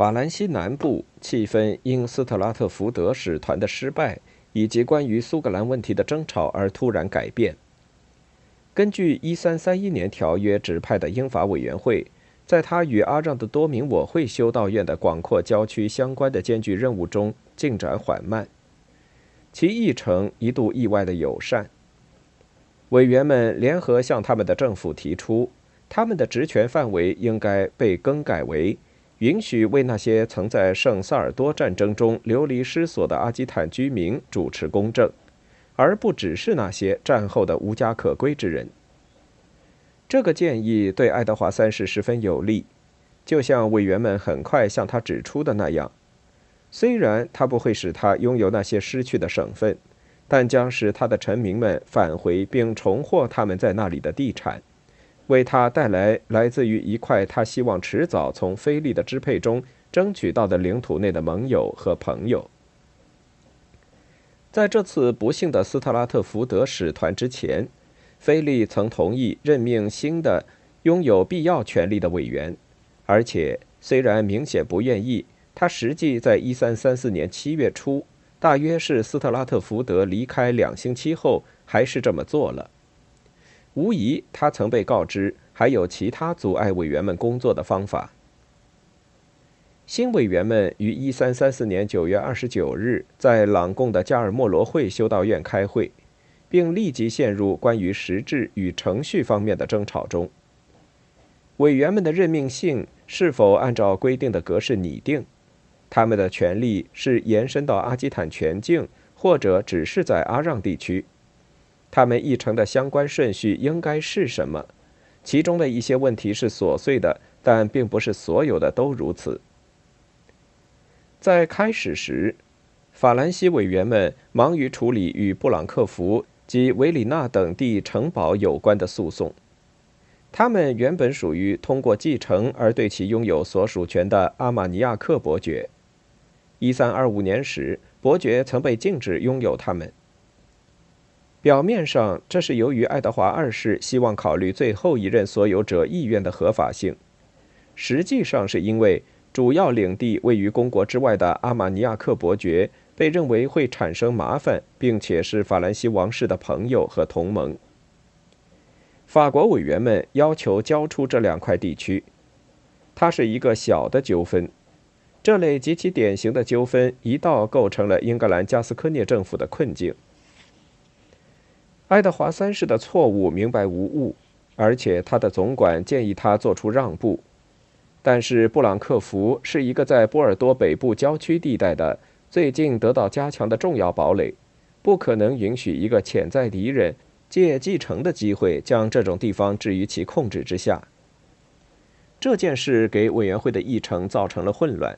法兰西南部气氛因斯特拉特福德使团的失败以及关于苏格兰问题的争吵而突然改变。根据1331年条约指派的英法委员会，在他与阿让的多名我会修道院的广阔郊区相关的艰巨任务中进展缓慢，其议程一度意外的友善。委员们联合向他们的政府提出，他们的职权范围应该被更改为。允许为那些曾在圣萨尔多战争中流离失所的阿基坦居民主持公正，而不只是那些战后的无家可归之人。这个建议对爱德华三世十分有利，就像委员们很快向他指出的那样。虽然他不会使他拥有那些失去的省份，但将使他的臣民们返回并重获他们在那里的地产。为他带来来自于一块他希望迟早从菲利的支配中争取到的领土内的盟友和朋友。在这次不幸的斯特拉特福德使团之前，菲利曾同意任命新的拥有必要权力的委员，而且虽然明显不愿意，他实际在一三三四年七月初，大约是斯特拉特福德离开两星期后，还是这么做了。无疑，他曾被告知还有其他阻碍委员们工作的方法。新委员们于一三三四年九月二十九日在朗贡的加尔默罗会修道院开会，并立即陷入关于实质与程序方面的争吵中。委员们的任命信是否按照规定的格式拟定？他们的权利是延伸到阿基坦全境，或者只是在阿让地区？他们议程的相关顺序应该是什么？其中的一些问题是琐碎的，但并不是所有的都如此。在开始时，法兰西委员们忙于处理与布朗克福及维里纳等地城堡有关的诉讼。他们原本属于通过继承而对其拥有所属权的阿马尼亚克伯爵。1325年时，伯爵曾被禁止拥有他们。表面上，这是由于爱德华二世希望考虑最后一任所有者意愿的合法性；实际上，是因为主要领地位于公国之外的阿马尼亚克伯爵被认为会产生麻烦，并且是法兰西王室的朋友和同盟。法国委员们要求交出这两块地区，它是一个小的纠纷。这类极其典型的纠纷一道构成了英格兰加斯科涅政府的困境。爱德华三世的错误明白无误，而且他的总管建议他做出让步。但是布朗克福是一个在波尔多北部郊区地带的、最近得到加强的重要堡垒，不可能允许一个潜在敌人借继承的机会将这种地方置于其控制之下。这件事给委员会的议程造成了混乱。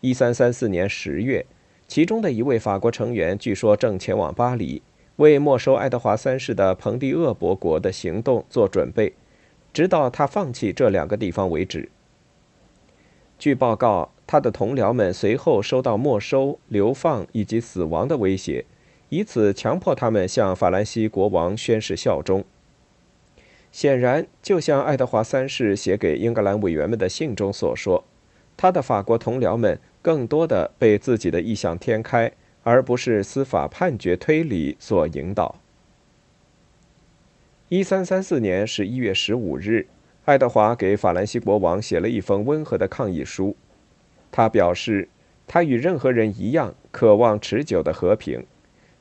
一三三四年十月，其中的一位法国成员据说正前往巴黎。为没收爱德华三世的彭蒂厄伯国的行动做准备，直到他放弃这两个地方为止。据报告，他的同僚们随后收到没收、流放以及死亡的威胁，以此强迫他们向法兰西国王宣誓效忠。显然，就像爱德华三世写给英格兰委员们的信中所说，他的法国同僚们更多的被自己的异想天开。而不是司法判决推理所引导。一三三四年十一月十五日，爱德华给法兰西国王写了一封温和的抗议书。他表示，他与任何人一样渴望持久的和平，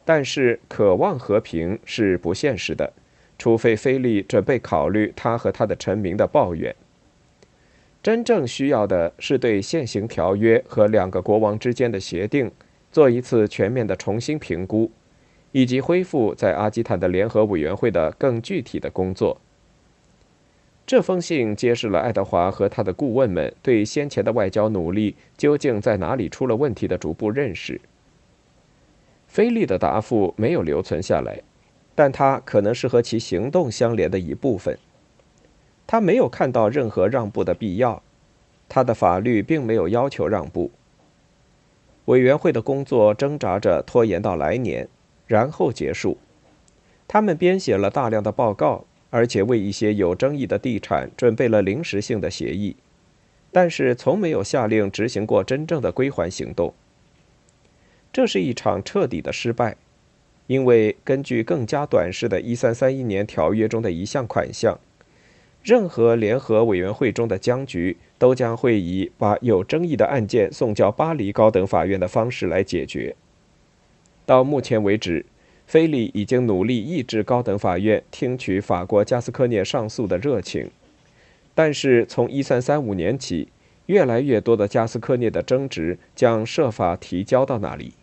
但是渴望和平是不现实的，除非菲利准备考虑他和他的臣民的抱怨。真正需要的是对现行条约和两个国王之间的协定。做一次全面的重新评估，以及恢复在阿基坦的联合委员会的更具体的工作。这封信揭示了爱德华和他的顾问们对先前的外交努力究竟在哪里出了问题的逐步认识。菲利的答复没有留存下来，但他可能是和其行动相连的一部分。他没有看到任何让步的必要，他的法律并没有要求让步。委员会的工作挣扎着拖延到来年，然后结束。他们编写了大量的报告，而且为一些有争议的地产准备了临时性的协议。但是从没有下令执行过真正的归还行动。这是一场彻底的失败，因为根据更加短视的1331年条约中的一项款项，任何联合委员会中的僵局都将会以把有争议的案件送交巴黎高等法院的方式来解决。到目前为止，菲利已经努力抑制高等法院听取法国加斯科涅上诉的热情，但是从1335年起，越来越多的加斯科涅的争执将设法提交到那里。